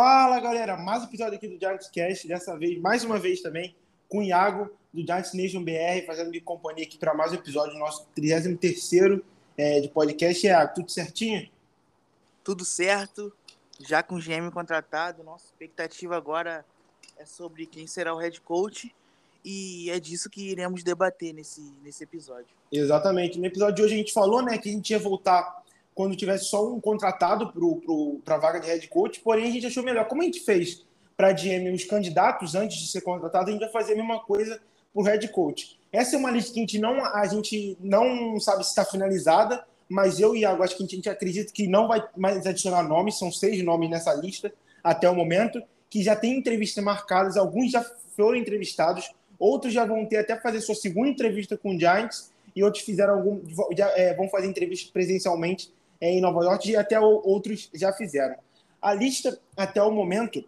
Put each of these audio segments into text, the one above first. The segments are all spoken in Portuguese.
Fala galera, mais um episódio aqui do Giants Cast, dessa vez, mais uma vez também, com o Iago do Giants Nation BR, fazendo minha companhia aqui para mais um episódio do nosso 33 é, de podcast. Iago, tudo certinho? Tudo certo, já com o GM contratado, nossa expectativa agora é sobre quem será o head coach e é disso que iremos debater nesse, nesse episódio. Exatamente, no episódio de hoje a gente falou né, que a gente ia voltar quando tivesse só um contratado para a vaga de head coach, porém a gente achou melhor. Como a gente fez para GM os candidatos antes de ser contratado, a gente vai fazer a mesma coisa para o head coach. Essa é uma lista que a gente não, a gente não sabe se está finalizada, mas eu e Iago acho que a gente acredita que não vai mais adicionar nomes, são seis nomes nessa lista até o momento, que já tem entrevistas marcadas, alguns já foram entrevistados, outros já vão ter até fazer sua segunda entrevista com o Giants, e outros fizeram algum, já, é, vão fazer entrevistas presencialmente em Nova York e até outros já fizeram. A lista, até o momento,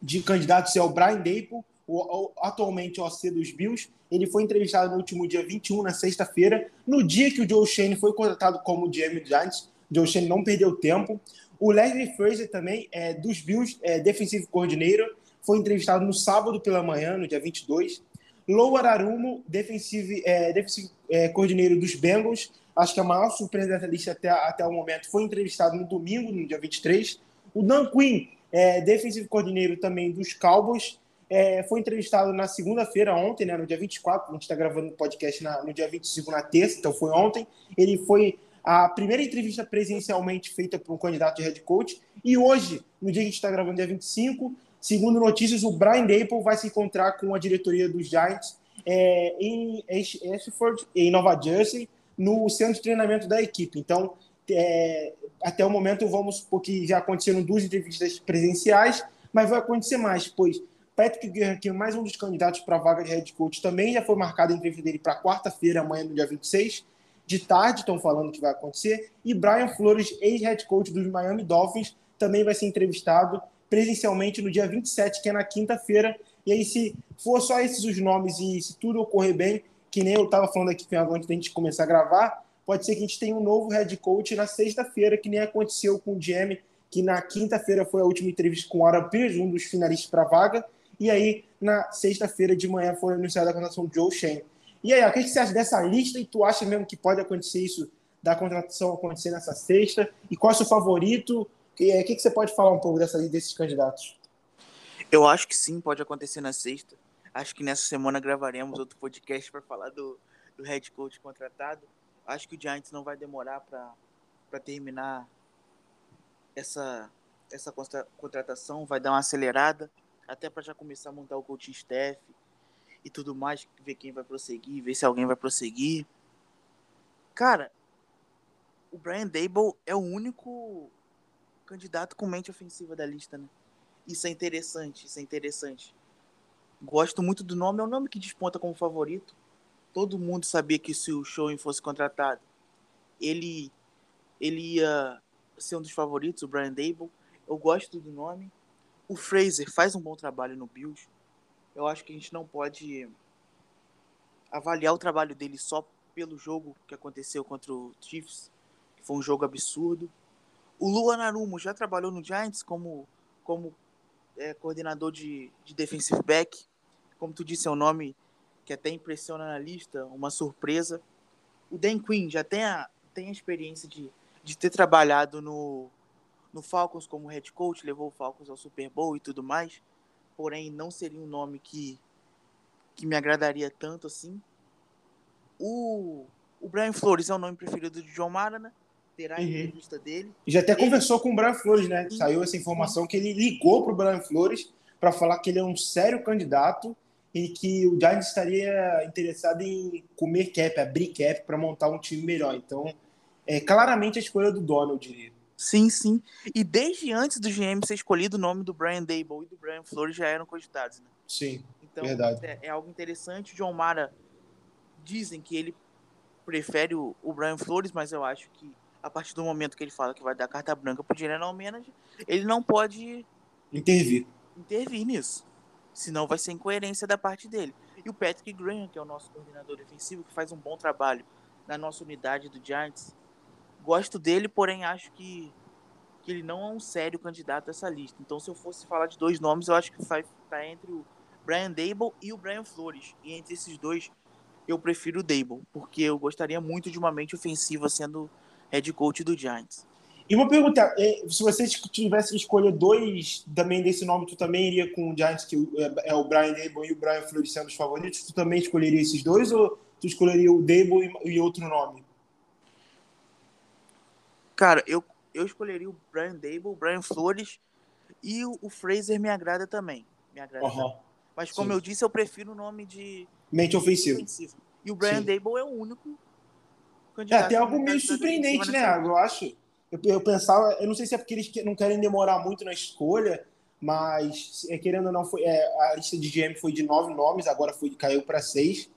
de candidatos é o Brian Dapple, o, atualmente OC dos Bills. Ele foi entrevistado no último dia 21, na sexta-feira, no dia que o Joe Shane foi contratado como GM Giants. O Joe Shane não perdeu tempo. O Leslie Fraser também, é, dos Bills, é, Defensive Coordinator, foi entrevistado no sábado pela manhã, no dia 22. Lower Arumo, Defensive, é, defensive é, Coordinator dos Bengals, acho que a maior surpresa dessa lista até, até o momento, foi entrevistado no domingo, no dia 23. O Dan Quinn, é, defensive coordeneiro também dos Cowboys, é, foi entrevistado na segunda-feira, ontem, né, no dia 24. A gente está gravando o podcast na, no dia 25, na terça, então foi ontem. Ele foi a primeira entrevista presencialmente feita por um candidato de head coach. E hoje, no dia que a gente está gravando, dia 25, segundo notícias, o Brian Dapple vai se encontrar com a diretoria dos Giants é, em Ashford, em Nova Jersey, no centro de treinamento da equipe. Então, é, até o momento, vamos supor que já aconteceram duas entrevistas presenciais, mas vai acontecer mais, pois Patrick Guerra, que é mais um dos candidatos para a vaga de head coach, também já foi marcada a entrevista dele para quarta-feira, amanhã, no dia 26, de tarde, estão falando que vai acontecer, e Brian Flores, ex-head coach dos Miami Dolphins, também vai ser entrevistado presencialmente no dia 27, que é na quinta-feira. E aí, se for só esses os nomes e se tudo ocorrer bem, que nem eu estava falando aqui antes da gente começar a gravar, pode ser que a gente tenha um novo head coach na sexta-feira, que nem aconteceu com o GM, que na quinta-feira foi a última entrevista com o Aaron Pierce, um dos finalistas para a vaga, e aí na sexta-feira de manhã foi anunciada a contratação do Joe Shane. E aí, o que você acha dessa lista e tu acha mesmo que pode acontecer isso da contratação acontecer nessa sexta? E qual é o seu favorito? É, o que você pode falar um pouco dessa, desses candidatos? Eu acho que sim, pode acontecer na sexta. Acho que nessa semana gravaremos outro podcast para falar do, do head coach contratado. Acho que o Giants não vai demorar para terminar essa, essa contratação, vai dar uma acelerada, até para já começar a montar o coaching staff e tudo mais, ver quem vai prosseguir, ver se alguém vai prosseguir. Cara, o Brian Dable é o único candidato com mente ofensiva da lista, né? Isso é interessante, isso é interessante. Gosto muito do nome, é um nome que desponta como favorito. Todo mundo sabia que se o Show fosse contratado, ele ele ia ser um dos favoritos, o Brian Dable. Eu gosto do nome. O Fraser faz um bom trabalho no Bills. Eu acho que a gente não pode avaliar o trabalho dele só pelo jogo que aconteceu contra o Chiefs, que foi um jogo absurdo. O Luan Narumo já trabalhou no Giants como, como é, coordenador de, de defensive back como tu disse, é um nome que até impressiona na lista, uma surpresa. O Dan Quinn já tem a, tem a experiência de, de ter trabalhado no, no Falcons como head coach, levou o Falcons ao Super Bowl e tudo mais, porém não seria um nome que, que me agradaria tanto assim. O, o Brian Flores é o nome preferido de John Mara, né? Terá a uhum. entrevista dele. Já até ele... conversou com o Brian Flores, né? Saiu essa informação que ele ligou para o Brian Flores para falar que ele é um sério candidato e que o Giants estaria interessado em comer cap, abrir cap para montar um time melhor. Então, é claramente a escolha do Donald, eu diria. Sim, sim. E desde antes do GM ser escolhido, o nome do Brian Dable e do Brian Flores já eram cogitados, né? Sim, então, verdade. É, é algo interessante. O John Mara dizem que ele prefere o, o, Brian Flores, mas eu acho que a partir do momento que ele fala que vai dar carta branca pro general manager, ele não pode intervir, intervir nisso. Senão vai ser incoerência da parte dele. E o Patrick Graham, que é o nosso coordenador defensivo, que faz um bom trabalho na nossa unidade do Giants. Gosto dele, porém acho que, que ele não é um sério candidato a essa lista. Então, se eu fosse falar de dois nomes, eu acho que vai ficar entre o Brian Dable e o Brian Flores. E entre esses dois, eu prefiro o Dable, porque eu gostaria muito de uma mente ofensiva sendo head coach do Giants. E uma pergunta, é, se você tivesse que escolher dois também desse nome, tu também iria com o Giants, que é, é o Brian Dable e o Brian Flores sendo os favoritos, tu também escolheria esses dois ou tu escolheria o Dable e outro nome? Cara, eu, eu escolheria o Brian Dable, o Brian Flores e o, o Fraser me agrada também. Me agrada uhum. também. Mas como Sim. eu disse, eu prefiro o nome de mente ofensiva. E o Brian Sim. Dable é o único candidato. É até algo meio surpreendente, né? Eu acho. Eu, eu, pensava, eu não sei se é porque eles não querem demorar muito na escolha, mas é, querendo ou não, foi, é, a lista de GM foi de nove nomes, agora foi, caiu para seis.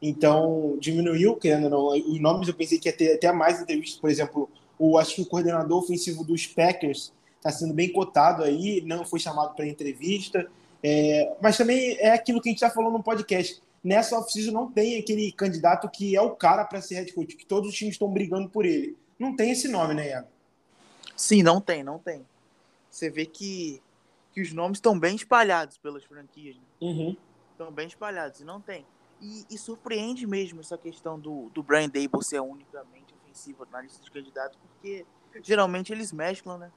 Então diminuiu, querendo ou não. Os nomes eu pensei que ia ter até mais entrevistas, por exemplo, o, acho que o coordenador ofensivo dos Packers está sendo bem cotado aí, não foi chamado para entrevista. É, mas também é aquilo que a gente já falou no podcast. Nessa off-season não tem aquele candidato que é o cara para ser head coach, que todos os times estão brigando por ele. Não tem esse nome, né, Iago? Sim, não tem, não tem. Você vê que, que os nomes estão bem espalhados pelas franquias. Né? Uhum. Estão bem espalhados, e não tem. E, e, surpreende mesmo essa questão do, do Brian Dable ser unicamente ofensivo na lista de candidatos, porque geralmente eles mesclam, né?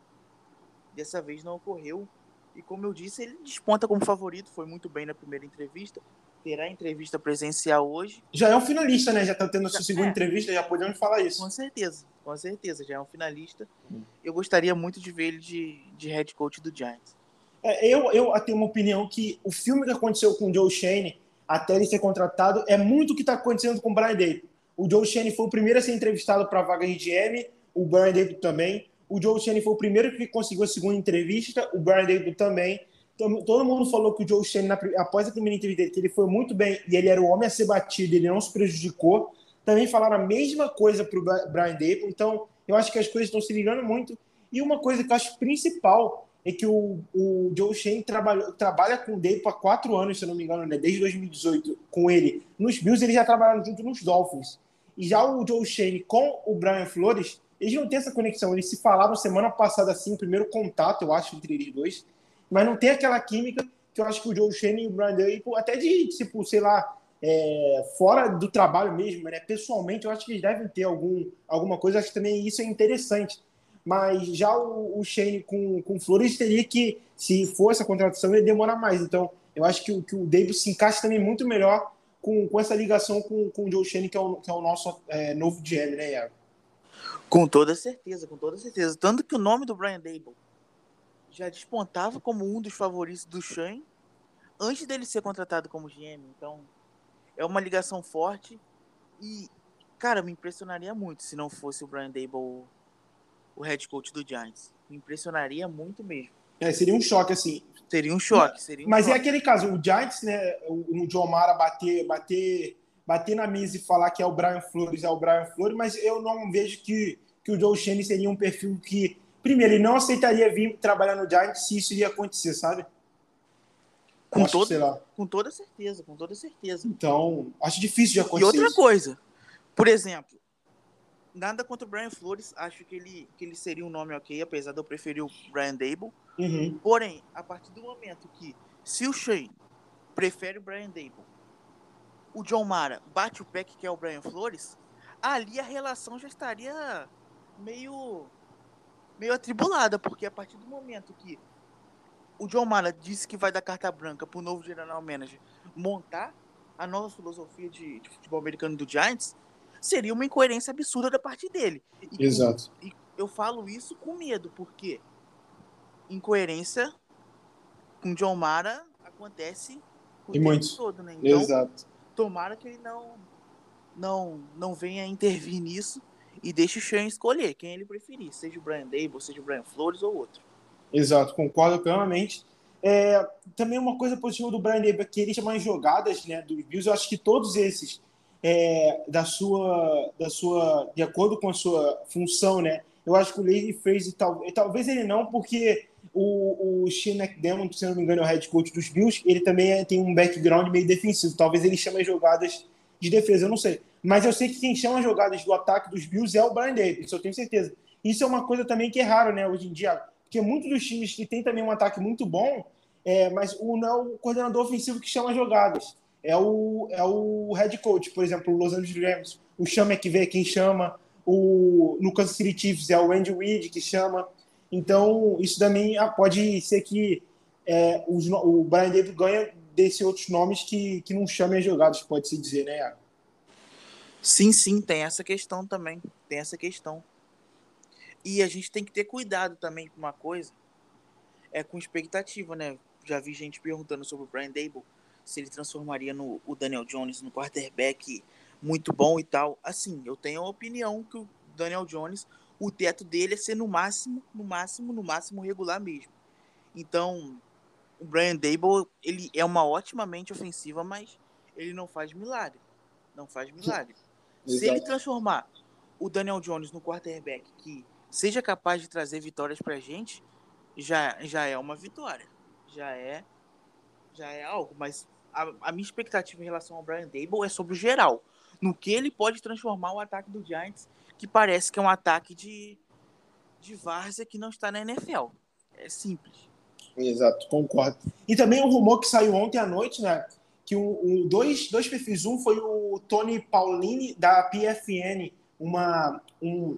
Dessa vez não ocorreu. E como eu disse, ele desponta como favorito, foi muito bem na primeira entrevista. Terá entrevista presencial hoje. Já é um finalista, né? Já está tendo a sua segunda é. entrevista, já podemos falar isso. Com certeza, com certeza, já é um finalista. Hum. Eu gostaria muito de ver ele de, de head coach do Giants. É, eu, eu tenho uma opinião que o filme que aconteceu com o Joe Shane, até ele ser contratado, é muito o que está acontecendo com o Brian Day. O Joe Shane foi o primeiro a ser entrevistado para a vaga de GM, o Brian Day também. O Joe Shane foi o primeiro que conseguiu a segunda entrevista, o Brian Day também. Todo mundo falou que o Joe Shane, após a primeira entrevista dele, que ele foi muito bem e ele era o homem a ser batido, ele não se prejudicou. Também falaram a mesma coisa para o Brian Dable. Então, eu acho que as coisas estão se ligando muito. E uma coisa que eu acho principal é que o, o Joe Shane trabalha, trabalha com o Dable há quatro anos, se eu não me engano, né? desde 2018, com ele. Nos Bills, eles já trabalharam junto nos Dolphins. E já o Joe Shane com o Brian Flores, eles não têm essa conexão. Eles se falaram semana passada, assim, primeiro contato, eu acho, entre eles dois. Mas não tem aquela química que eu acho que o Joe Shane e o Brian Dable, até de, tipo, sei lá, é, fora do trabalho mesmo, né? Pessoalmente, eu acho que eles devem ter algum, alguma coisa. Acho que também isso é interessante. Mas já o, o Shane com, com Flores teria que, se for essa contratação, ele demorar mais. Então, eu acho que, que o Davis se encaixa também muito melhor com, com essa ligação com, com o Joe Shane, que é o, que é o nosso é, novo GM, né, Iago? Com toda certeza, com toda certeza. Tanto que o nome do Brian Dable já despontava como um dos favoritos do Shane antes dele ser contratado como GM. Então, é uma ligação forte e, cara, me impressionaria muito se não fosse o Brian Dable o head coach do Giants. Me impressionaria muito mesmo. É, seria um choque, assim. Seria um choque. Seria um Mas é choque. é aquele caso, o Giants, né, o, o John Mara bater, bater, bater na mesa e falar que é o Brian Flores, é o Brian Flores, mas eu não vejo que, que o Joe Shane seria um perfil que, primeiro, ele não aceitaria vir trabalhar no Giants se isso iria acontecer, sabe? Com, acho, todo, com toda certeza, com toda certeza. Então, acho difícil de acontecer. E outra isso. coisa, por exemplo, nada contra o Brian Flores, acho que ele, que ele seria um nome ok, apesar de eu preferir o Brian Dable. Uhum. Porém, a partir do momento que, se o Shane prefere o Brian Dable, o John Mara bate o pé que é o Brian Flores, ali a relação já estaria meio meio atribulada, porque a partir do momento que o John Mara disse que vai dar carta branca para o novo general manager montar a nova filosofia de, de, futebol americano do Giants, seria uma incoerência absurda da parte dele. E Exato. E eu falo isso com medo, porque incoerência com John Mara acontece o e tempo muitos. todo, né? Então, Exato. tomara que ele não, não, não venha intervir nisso e deixe o Sean escolher quem ele preferir, seja o Brian Dable, seja o Brian Flores ou outro. Exato, concordo plenamente. É, também uma coisa positiva do Brian Dable é que ele chama jogadas né, do Bills. Eu acho que todos esses, é, da sua, da sua, de acordo com a sua função, né? Eu acho que o Lady Fraser, tal, talvez ele não, porque o, o Shane McDermott, se não me engano, é o head coach dos Bills, ele também é, tem um background meio defensivo. Talvez ele chame jogadas de defesa, eu não sei. Mas eu sei que quem chama jogadas do ataque dos Bills é o Brian isso eu tenho certeza. Isso é uma coisa também que é raro, né, hoje em dia, porque muitos dos times que tem também um ataque muito bom, é, mas o, não é o coordenador ofensivo que chama jogadas, é o, é o head coach, por exemplo, o Los Angeles Rams, o Chama que vê quem chama, o, no Kansas City Chiefs é o Andy Reid que chama, então isso também ah, pode ser que é, os, o Brian Davis ganha desses outros nomes que, que não chamem as jogadas, pode-se dizer, né? Sim, sim, tem essa questão também. Tem essa questão. E a gente tem que ter cuidado também com uma coisa, é com expectativa, né? Já vi gente perguntando sobre o Brian Dable, se ele transformaria no, o Daniel Jones no quarterback muito bom e tal. Assim, eu tenho a opinião que o Daniel Jones, o teto dele é ser no máximo, no máximo, no máximo regular mesmo. Então, o Brian Dable, ele é uma ótima mente ofensiva, mas ele não faz milagre. Não faz milagre. Se ele transformar o Daniel Jones no quarterback que seja capaz de trazer vitórias pra gente, já, já é uma vitória. Já é já é algo, mas a, a minha expectativa em relação ao Brian Dable é sobre o geral. No que ele pode transformar o ataque do Giants, que parece que é um ataque de, de várzea que não está na NFL. É simples. Exato, concordo. E também um rumor que saiu ontem à noite, né? que o, dois, dois perfis. Um foi o Tony Paulini, da PFN, uma um,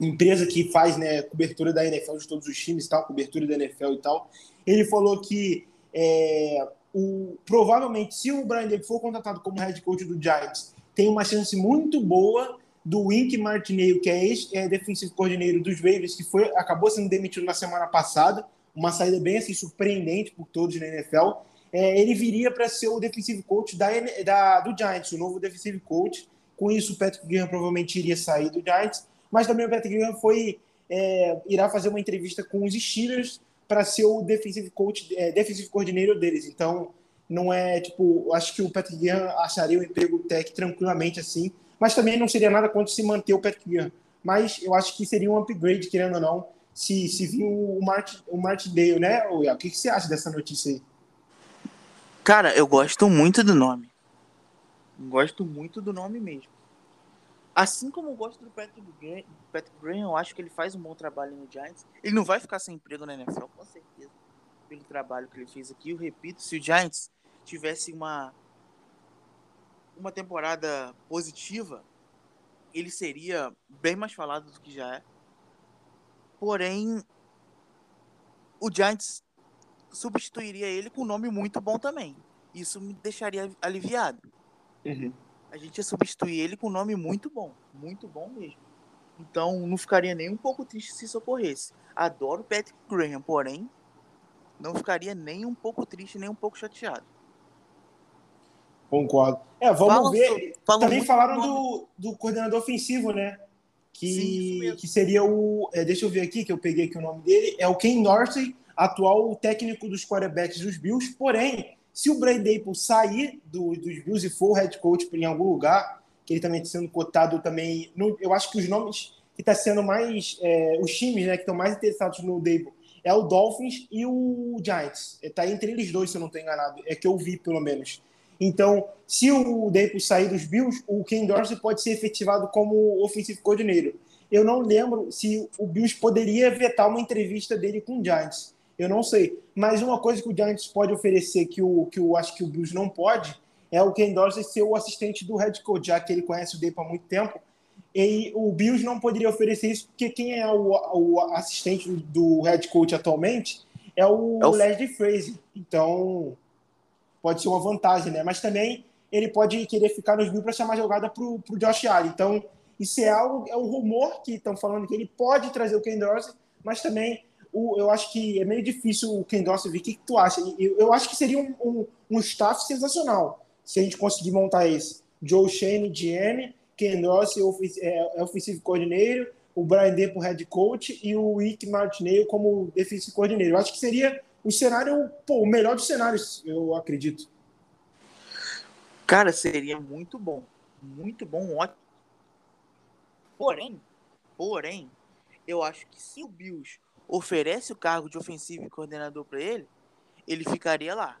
empresa que faz né, cobertura da NFL de todos os times, tal, cobertura da NFL e tal. Ele falou que é, o, provavelmente, se o Brian Davis for contratado como head coach do Giants, tem uma chance muito boa do Wink Martinelli, que é ex-defensive é, coordenador dos Ravens, que foi, acabou sendo demitido na semana passada, uma saída bem assim, surpreendente por todos na NFL é, ele viria para ser o defensive coach da, da, do Giants, o novo defensive coach. Com isso, o Patrick Graham provavelmente iria sair do Giants, mas também o Patrick Graham foi, é, irá fazer uma entrevista com os Steelers para ser o defensive coach, é, defensive coordenador deles. Então, não é tipo, acho que o Patrick Graham acharia o emprego tech tranquilamente assim, mas também não seria nada contra se manter o Patrick Graham. Mas eu acho que seria um upgrade, querendo ou não, se, se vir o Martin, o Martin Dale, né? O que, que você acha dessa notícia aí? Cara, eu gosto muito do nome. Gosto muito do nome mesmo. Assim como eu gosto do Patrick Graham, eu acho que ele faz um bom trabalho no Giants. Ele não vai ficar sem emprego na NFL, com certeza. Pelo trabalho que ele fez aqui. Eu repito, se o Giants tivesse uma uma temporada positiva, ele seria bem mais falado do que já é. Porém, o Giants substituiria ele com um nome muito bom também. Isso me deixaria aliviado. Uhum. A gente ia substituir ele com um nome muito bom. Muito bom mesmo. Então não ficaria nem um pouco triste se isso ocorresse. Adoro Patrick Graham, porém, não ficaria nem um pouco triste, nem um pouco chateado. Concordo. É, vamos falam ver. Também falaram do, do coordenador ofensivo, né? Que, Sim, que seria o. É, deixa eu ver aqui, que eu peguei aqui o nome dele. É o Ken Dorsey, atual técnico dos quarterbacks dos Bills. Porém, se o Brian Dable sair do, dos Bills e for head coach em algum lugar, que ele também está sendo cotado também, no, eu acho que os nomes que está sendo mais, é, os times né, que estão mais interessados no Dable é o Dolphins e o Giants. Está entre eles dois, se eu não estou enganado. É que eu vi, pelo menos. Então, se o Dable sair dos Bills, o Ken Dorsey pode ser efetivado como ofensivo coordenador. Eu não lembro se o Bills poderia vetar uma entrevista dele com o Giants. Eu não sei. Mas uma coisa que o Giants pode oferecer que o que eu acho que o Bills não pode é o Ken Dorsey ser o assistente do head coach, já que ele conhece o Dave há muito tempo. E o Bills não poderia oferecer isso porque quem é o, o assistente do head coach atualmente é o, é o... Leslie Fraser. Então pode ser uma vantagem, né? Mas também ele pode querer ficar nos Bills para chamar jogada para o Josh Allen. Então isso é algo, é um rumor que estão falando que ele pode trazer o Ken Dorsey, mas também o, eu acho que é meio difícil o Ken Dorsey vir. O que, que tu acha? Eu, eu, acho que seria um, um, um, staff sensacional se a gente conseguir montar esse. Joe Shane, GM, Ken Dorsey, é, é offensive coordinator, o Brian Depo, head coach, e o Rick Martinelli como defensive coordinator. Eu acho que seria o cenário, pô, o melhor dos cenários, eu acredito. Cara, seria muito bom. Muito bom, ótimo. Porém, porém, eu acho que se o Bills oferece o cargo de ofensivo e coordenador para ele, ele ficaria lá.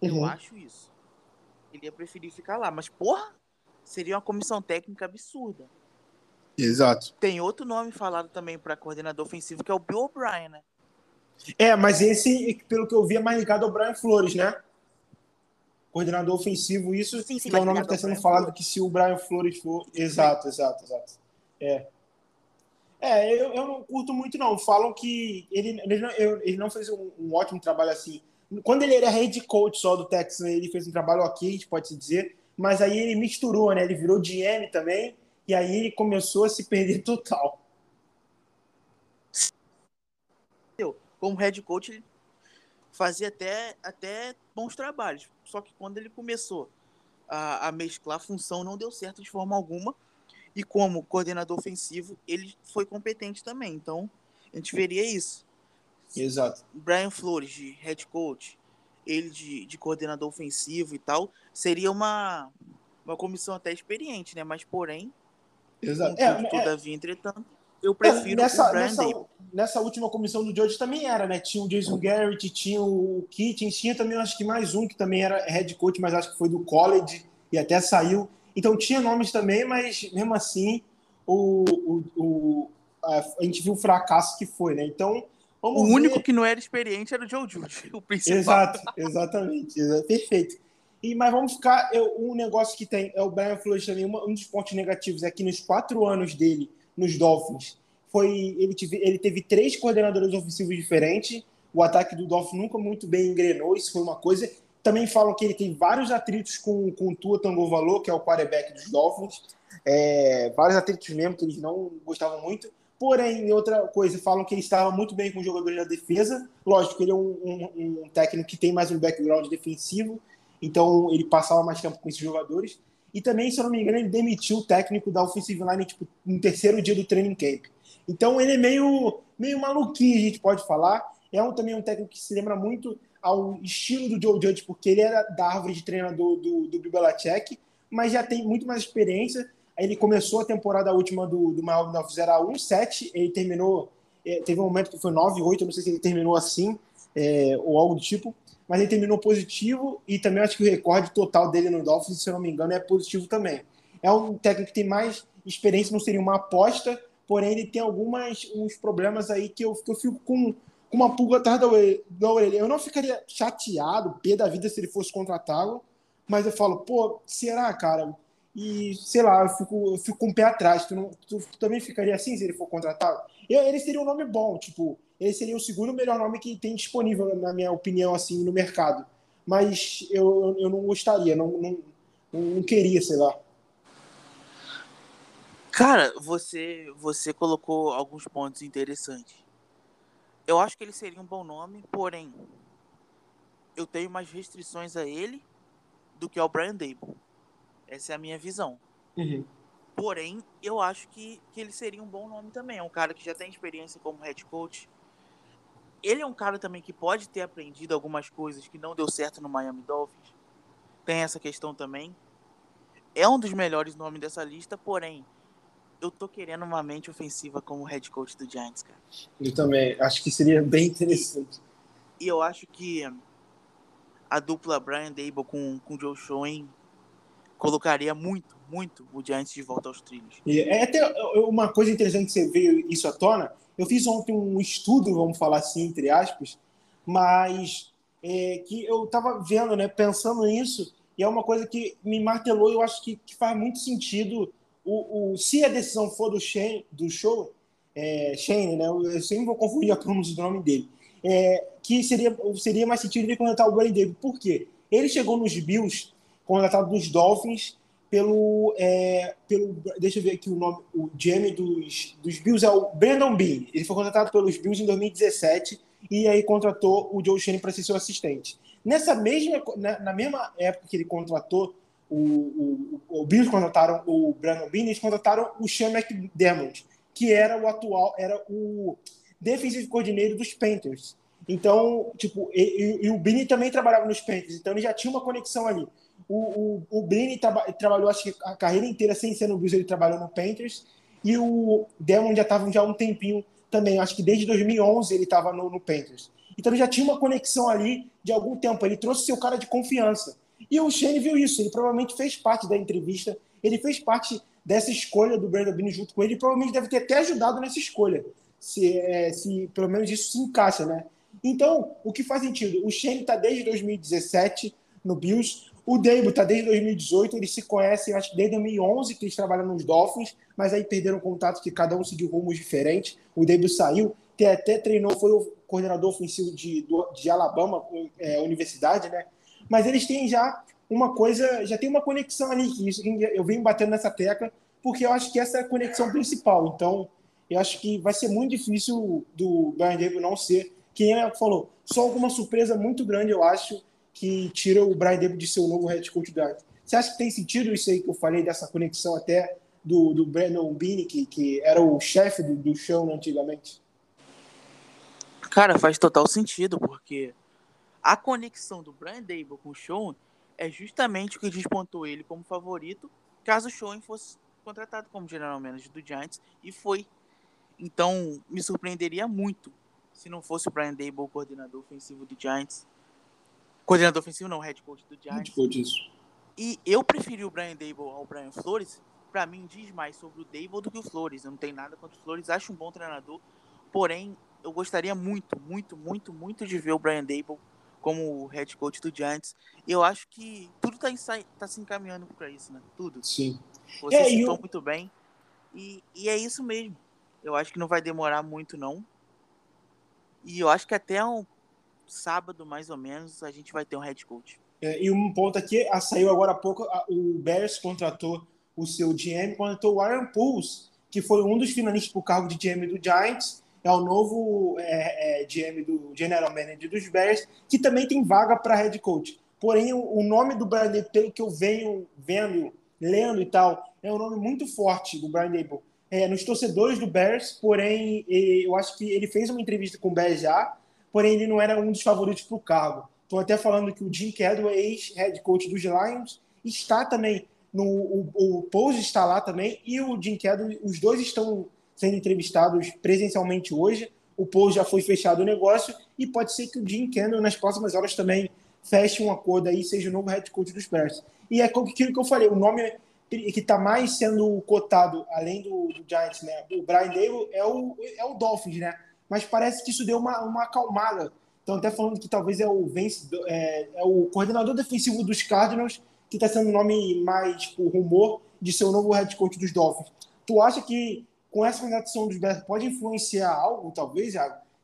Uhum. Eu acho isso. Ele ia preferir ficar lá. Mas, porra, seria uma comissão técnica absurda. Exato. Tem outro nome falado também para coordenador ofensivo, que é o Bill O'Brien, né? É, mas esse, pelo que eu vi, é mais ligado ao Brian Flores, né? Coordenador ofensivo, isso sim, sim, que é o nome que está sendo falado Flores. que se o Brian Flores for. Exato, exato, exato. É. É, eu, eu não curto muito, não. Falam que ele, ele, não, ele não fez um, um, ótimo trabalho assim. Quando ele era head coach só do Texas, ele fez um trabalho ok, pode se dizer, mas aí ele misturou, né? Ele virou GM também, e aí ele começou a se perder total. Como head coach, ele fazia até, até bons trabalhos. Só que quando ele começou a, a mesclar a função, não deu certo de forma alguma e como coordenador ofensivo, ele foi competente também. Então, a gente veria isso. Exato. Brian Flores, de head coach, ele de, de coordenador ofensivo e tal, seria uma, uma comissão até experiente, né? Mas, porém, Exato. É, todavia, é... entretanto, eu prefiro é, nessa, nessa, nessa, última comissão do George também era, né? Tinha o Jason Garrett, tinha o Kitchens, tinha também, acho que mais um que também era head coach, mas acho que foi do college e até saiu. Então tinha nomes também, mas mesmo assim o, o, o a, gente viu o fracasso que foi, né? Então. o ver... único que não era experiente era o Joe Judge, o principal. Exato, exatamente, perfeito. E, mas vamos ficar. Eu, um negócio que tem é o Brian Flores também. um dos pontos negativos é que nos quatro anos dele nos Dolphins foi ele teve, ele teve três coordenadores ofensivos diferentes. O ataque do Dolphins nunca muito bem engrenou. Isso foi uma coisa. Também falam que ele tem vários atritos com, com o Tua Valor, que é o quarterback dos Dolphins. É, vários atritos mesmo que eles não gostavam muito. Porém, outra coisa, falam que ele estava muito bem com os jogadores da defesa. Lógico, ele é um, um, um, técnico que tem mais um background defensivo, então ele passava mais tempo com esses jogadores. E também, se eu não me engano, ele demitiu o técnico da offensive line tipo, no terceiro dia do training camp. Então ele é meio, meio maluquinho, a gente pode falar. É um, também um técnico que se lembra muito ao estilo do Joe Judge, porque ele era da árvore de treinador do, do Bill Belichick, mas já tem muito mais experiência. Ele começou a temporada última do, do Miami Dolphins, era 1-7, ele terminou, é, teve um momento que foi 9-8, não sei se ele terminou assim, é, ou algo do tipo, mas ele terminou positivo e também acho que o recorde total dele no Dolphins, se eu não me engano, é positivo também. É um técnico que tem mais experiência, não seria uma aposta, porém ele tem alguns uns problemas aí que eu, que eu fico com com uma pulga atrás da orelha. Eu não ficaria chateado, pé da vida, se ele fosse contratá-lo, mas eu falo, pô, será, cara? E, sei lá, eu fico, eu fico com o pé atrás. Tu, não, tu, também ficaria assim se ele for contratado? Ele seria um nome bom, tipo, ele seria o segundo melhor nome que tem disponível, na minha opinião, assim, no mercado. Mas eu, eu não gostaria, não, não, não queria, sei lá. Cara, você, você colocou alguns pontos interessantes. Eu acho que ele seria um bom nome, porém, eu tenho mais restrições a ele do que ao Brian Dable. Essa é a minha visão. Uhum. Porém, eu acho que, que ele seria um bom nome também. É um cara que já tem experiência como head coach. Ele é um cara também que pode ter aprendido algumas coisas que não deu certo no Miami Dolphins. Tem essa questão também. É um dos melhores nomes dessa lista, porém, eu tô querendo uma mente ofensiva como head coach do Giants, cara. Eu também. Acho que seria bem interessante. E eu acho que a dupla Brian Dable com, com Joe Schoen colocaria muito, muito o Giants de volta aos trilhos. E é até uma coisa interessante que você veio isso à tona. Eu fiz ontem um estudo, vamos falar assim, entre aspas, mas é, que eu estava vendo, né, pensando nisso, e é uma coisa que me martelou e eu acho que, que faz muito sentido o, o, se a decisão for do, Shane, do show, é, Shane, né? Eu sempre vou confundir a pronúncia do nome dele. É, que seria, seria mais sentido ele contratar o Brian Davis. Por quê? Ele chegou nos Bills, contratado dos Dolphins, pelo, é, pelo. Deixa eu ver aqui o nome. O GM dos, dos Bills é o Brandon Bean. Ele foi contratado pelos Bills em 2017 e aí contratou o Joe Shane para ser seu assistente. Nessa mesma, na, na mesma época que ele contratou o, o, o Bills contrataram o Brandon Bean, eles contrataram o Sean McDermott, que era o atual, era o defensive coordenador dos Panthers. Então, tipo, e, e, e o Bini também trabalhava nos Panthers, então ele já tinha uma conexão ali. O, o, o Bini traba, trabalhou, acho que a carreira inteira sem ser no Bills, ele trabalhou no Panthers, e o Demon já estava já há um tempinho também, acho que desde 2011 ele estava no, no Panthers. Então ele já tinha uma conexão ali de algum tempo, ele trouxe seu cara de confiança. E o Shane viu isso, ele provavelmente fez parte da entrevista, ele fez parte dessa escolha do Brandon Beane junto com ele, provavelmente deve ter até ajudado nessa escolha, se, é, se pelo menos isso se encaixa, né? Então, o que faz sentido? O Shane está desde 2017 no Bills, o Dable está desde 2018, eles se conhecem, acho que desde 2011 que eles trabalham nos Dolphins, mas aí perderam contato que cada um seguiu rumos diferentes. O Dable saiu, até treinou, foi o coordenador ofensivo de, de Alabama, é, universidade, né? Mas eles têm já uma coisa, já tem uma conexão ali, que isso, eu venho batendo nessa tecla, porque eu acho que essa é a conexão principal. Então, eu acho que vai ser muito difícil do Brian Dable não ser quem que falou. Só alguma surpresa muito grande, eu acho, que tira o Brian Dable de ser o novo head coach Você acha que tem sentido isso aí que eu falei, dessa conexão até do, do Brandon Beane, que, que era o chefe do, do show antigamente? Cara, faz total sentido, porque a conexão do Brian Dable com o Sean é justamente o que despontou ele como favorito, caso o Sean fosse contratado como general manager do Giants, e foi. Então, me surpreenderia muito se não fosse o Brian Dable, coordenador ofensivo do Giants. Coordenador ofensivo não, head coach do Giants. Head coach, isso. E eu preferi o Brian Dable ao Brian Flores. Para mim, diz mais sobre o Dable do que o Flores. Eu não tenho nada contra o Flores, acho um bom treinador. Porém, eu gostaria muito, muito, muito, muito de ver o Brian Dable como head coach do Giants. E eu acho que tudo tá, tá se encaminhando para isso, né? Tudo. Sim. Você é, citou eu... muito bem. E, e é isso mesmo. Eu acho que não vai demorar muito, não. E eu acho que até um sábado, mais ou menos, a gente vai ter um head coach. É, e um ponto aqui, a, saiu agora há pouco, a, o Bears contratou o seu GM, contratou o Aaron Pools, que foi um dos finalistas para o cargo de GM do Giants, é o novo é, é, GM do General Manager dos Bears, que também tem vaga para head coach. Porém, o, nome do Brian Dable, que eu venho vendo, lendo e tal, é um nome muito forte do Brian Dable. É, nos torcedores do Bears, porém, eu acho que ele fez uma entrevista com o Bears já, porém ele não era um dos favoritos para o cargo. Estou até falando que o Jim Cadwell, ex-head coach dos Lions, está também no o, o Pose está lá também e o Jim Cadwell, os dois estão sendo entrevistados presencialmente hoje. O Paul já foi fechado o negócio e pode ser que o Jim Kendall nas próximas horas também feche um acordo aí, seja o novo head coach dos Bears. E é aquilo que eu falei, o nome que está mais sendo cotado, além do, do, Giants, né? O Brian Dable é o, é o Dolphins, né? Mas parece que isso deu uma, uma acalmada. Então, até falando que talvez é o, vence, é, é o coordenador defensivo dos Cardinals, que está sendo o nome mais, tipo, rumor de ser o novo head coach dos Dolphins. Tu acha que com essa organização dos Bears pode influenciar algo, talvez,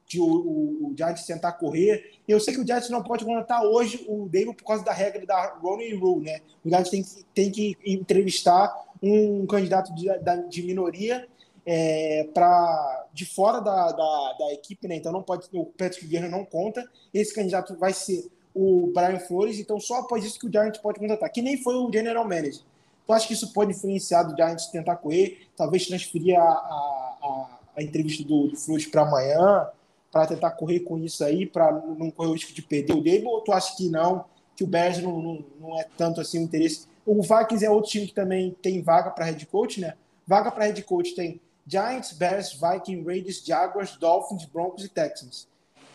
de o, o, o Giants tentar correr. Eu sei que o Giants não pode contratar hoje o David por causa da regra da Ronnie Rule, né? O Giants tem, tem que entrevistar um candidato de, de minoria é, para de fora da, da, da, equipe, né? Então não pode, o Patrick Guerra não conta. Esse candidato vai ser o Brian Flores, então só após isso que o Giants pode contratar, que nem foi o General Manager. Tu acha que isso pode influenciar do Giants tentar correr, talvez transferir a, a, a entrevista do, do Flores para amanhã, para tentar correr com isso aí, para não correr o risco de perder o Dable, ou tu acha que não, que o Bears não, não, não é tanto assim o interesse? O Vikings é outro time que também tem vaga para head coach, né? Vaga para head coach tem Giants, Bears, Vikings, Raiders, Jaguars, Dolphins, Broncos e Texans.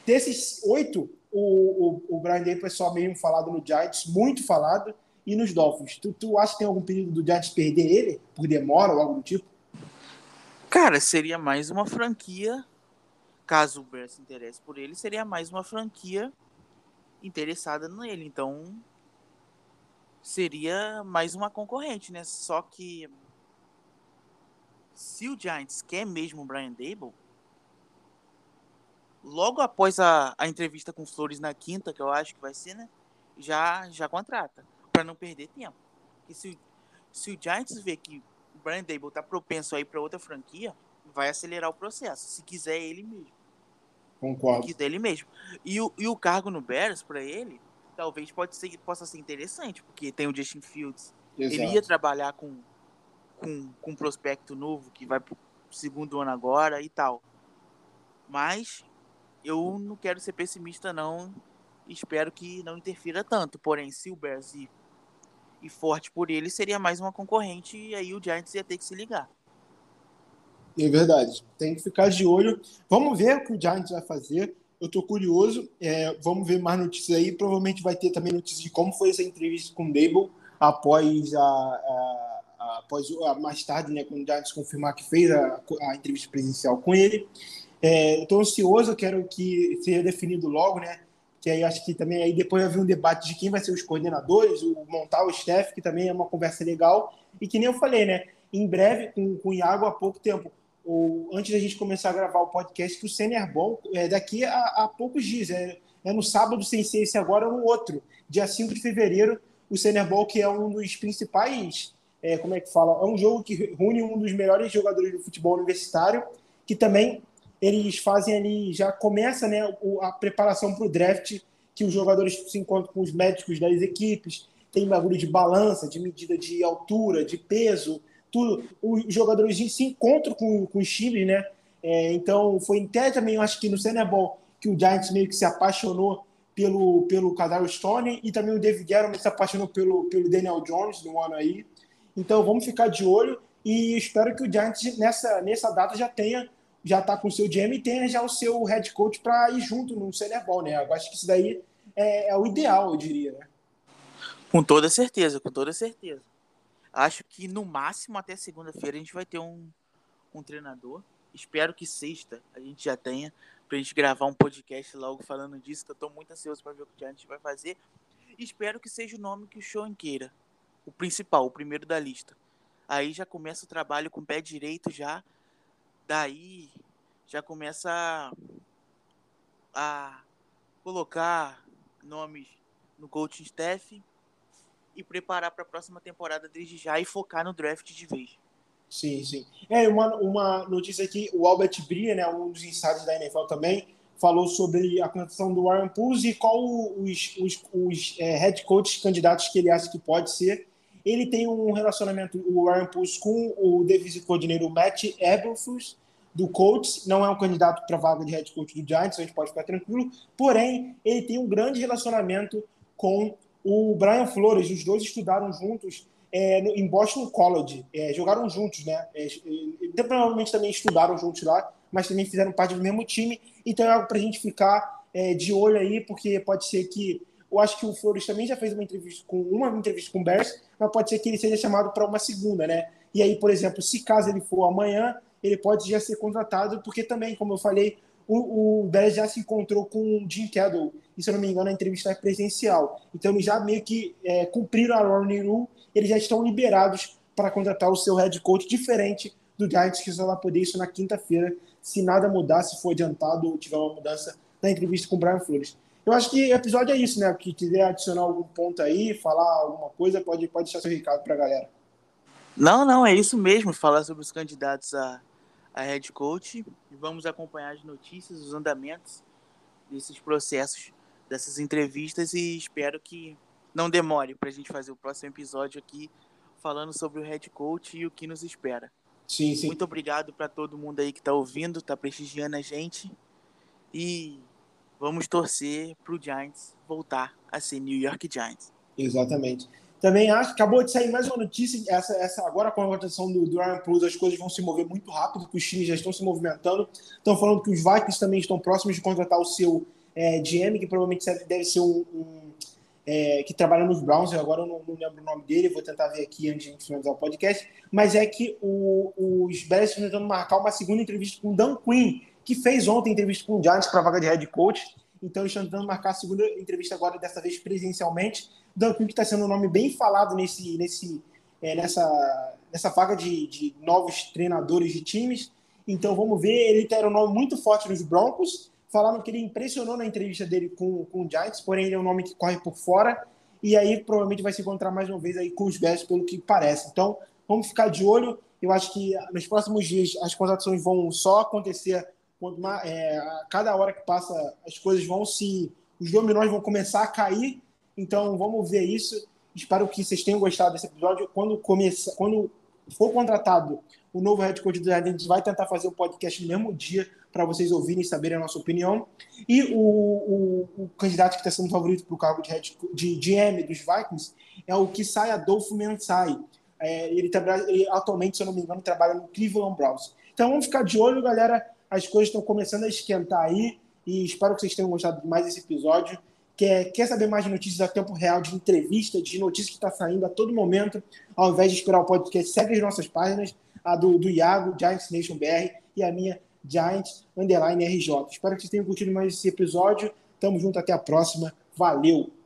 Desses oito, o, o, o Brian Dable é só mesmo falado no Giants, muito falado, e nos Dolphins. Tu, tu acha que tem algum perigo do Giants perder ele por demora ou algo do tipo? Cara, seria mais uma franquia. Caso o Bears se interesse por ele, seria mais uma franquia interessada nele. Então, seria mais uma concorrente, né? Só que se o Giants quer mesmo o Brian Dable, logo após a, a entrevista com Flores na quinta, que eu acho que vai ser, né? Já, já contrata para não perder tempo. E se, se o Giants vê que o Brian Dable tá propenso a ir para outra franquia, vai acelerar o processo. Se quiser ele mesmo. Concordo. Se quiser ele mesmo. E o, e o cargo no Bears para ele, talvez pode ser, possa ser interessante, porque tem o Justin Fields. Exato. Ele ia trabalhar com, com, com um prospecto novo que vai pro segundo ano agora e tal. Mas eu não quero ser pessimista não. Espero que não interfira tanto. Porém, se o Bears ir e forte por ele, seria mais uma concorrente e aí o Giants ia ter que se ligar. É verdade. Tem que ficar de olho. Vamos ver o que o Giants vai fazer. Eu estou curioso. É, vamos ver mais notícias aí. Provavelmente vai ter também notícias de como foi essa entrevista com o Dable após a, a, após mais tarde, né, quando o Giants confirmar que fez a, a entrevista presencial com ele. É, Estou ansioso, quero que seja definido logo, né? Que aí acho que também aí depois vai haver um debate de quem vai ser os coordenadores, o montar o staff, que também é uma conversa legal. E que nem eu falei, né? Em breve, com, com o Iago há pouco tempo, ou antes da gente começar a gravar o podcast, que o Senior Ball é daqui a, a poucos dias, é, é no sábado sem ser esse agora, ou no outro, dia 5 de fevereiro, o Senior Ball, que é um dos principais, é, como é que fala? É um jogo que reúne um dos melhores jogadores do futebol universitário, que também eles fazem ali, já começa né, a preparação para o draft, que os jogadores se encontram com os médicos das equipes, tem bagulho de balança, de medida de altura, de peso, tudo. Os jogadores se encontram com, com os times, né? É, então, foi até também, eu acho que no Senebol, que o Giants meio que se apaixonou pelo, pelo Kadar Stone e também o David Guerrero se apaixonou pelo, pelo Daniel Jones no ano aí. Então, vamos ficar de olho e espero que o Giants nessa, nessa data já tenha já está com o seu GM e tenha já o seu head coach para ir junto no Senior né? Eu acho que isso daí é, é o ideal, eu diria, né? Com toda certeza, com toda certeza. Acho que no máximo até segunda-feira a gente vai ter um, um treinador. Espero que sexta a gente já tenha pra gente gravar um podcast logo falando disso, que eu tô muito ansioso para ver o que a gente vai fazer. espero que seja o nome que o Sean queira. O principal, o primeiro da lista. Aí já começa o trabalho com o pé direito já daí já começa a, colocar nomes no coaching staff e preparar para a próxima temporada desde já e focar no draft de vez. Sim, sim. É, uma, uma notícia aqui, o Albert Bria, né, um dos insiders da NFL também, falou sobre a contratação do Warren Pulse e qual os, os, os é, head coaches candidatos que ele acha que pode ser. Ele tem um relacionamento, o Warren Pulse, com o defensive coordenador Matt Eberflus, do Colts, não é um candidato para vaga de head coach do Giants, a gente pode ficar tranquilo, porém, ele tem um grande relacionamento com o Brian Flores, os dois estudaram juntos é, em Boston College, é, jogaram juntos, né? É, é provavelmente também estudaram juntos lá, mas também fizeram parte do mesmo time, então é algo para a gente ficar é, de olho aí, porque pode ser que eu acho que o Flores também já fez uma entrevista com uma entrevista com o Bears, mas pode ser que ele seja chamado para uma segunda, né? E aí, por exemplo, se caso ele for amanhã, ele pode já ser contratado, porque também, como eu falei, o, o Bears já se encontrou com o Jim Kettle, e se eu não me engano, a entrevista é presencial. Então, eles já meio que é, cumpriram a Ronnie Rule, eles já estão liberados para contratar o seu head coach, diferente do Giants, que só vai poder isso na quinta-feira, se nada mudar, se for adiantado ou tiver uma mudança na entrevista com o Brian Flores. Eu acho que o episódio é isso, né? Que quiser adicionar algum ponto aí, falar alguma coisa, pode, pode deixar seu recado para a galera. Não, não, é isso mesmo. Falar sobre os candidatos a, a head coach e vamos acompanhar as notícias, os andamentos desses processos, dessas entrevistas e espero que não demore para a gente fazer o próximo episódio aqui falando sobre o head coach e o que nos espera. Sim, sim. Muito obrigado para todo mundo aí que está ouvindo, está prestigiando a gente e vamos torcer para o Giants voltar a ser New York Giants. Exatamente. Também acho que acabou de sair mais uma notícia, essa, essa agora com a votação do, do Aaron Plus, as coisas vão se mover muito rápido, porque os times já estão se movimentando. Estão falando que os Vikings também estão próximos de contratar o seu é, GM, que provavelmente deve ser um, um é, que trabalha nos Browns, agora eu não, não, lembro o nome dele, vou tentar ver aqui antes de finalizar o podcast, mas é que o, os Bears estão tentando marcar uma segunda entrevista com o Dan Quinn, que fez ontem entrevista com o Giants para a vaga de head coach, então eles estão tentando marcar a segunda entrevista agora, dessa vez presencialmente. Dan Quinn está sendo um nome bem falado nesse, nesse, é, nessa, nessa vaga de, de novos treinadores de times. Então vamos ver, ele era um nome muito forte nos Broncos, falaram que ele impressionou na entrevista dele com, com o Giants, porém ele é um nome que corre por fora, e aí provavelmente vai se encontrar mais uma vez aí com os Bears, pelo que parece. Então, vamos ficar de olho. Eu acho que nos próximos dias as contratações vão só acontecer é, a cada hora que passa as coisas vão se os dominós vão começar a cair. Então vamos ver isso. Espero que vocês tenham gostado desse episódio. Quando começa quando for contratado o novo head coach do gente vai tentar fazer o podcast no mesmo dia para vocês ouvirem e saberem a nossa opinião. E o, o, o candidato que está sendo favorito para o cargo de, head, de GM dos Vikings é o Kisai Adolfo Mensai. É, ele, ele atualmente se eu não me engano trabalha no Cleveland Browns. Então vamos ficar de olho galera as coisas estão começando a esquentar aí e espero que vocês tenham gostado de mais esse episódio. quer, quer saber mais de notícias a tempo real, de entrevista, de notícias que está saindo a todo momento, ao invés de esperar o podcast, segue as nossas páginas, a do, do Iago, Giants Nation BR, e a minha, Giants Underline RJ. Espero que vocês tenham curtido mais esse episódio. Tamo junto, até a próxima. Valeu!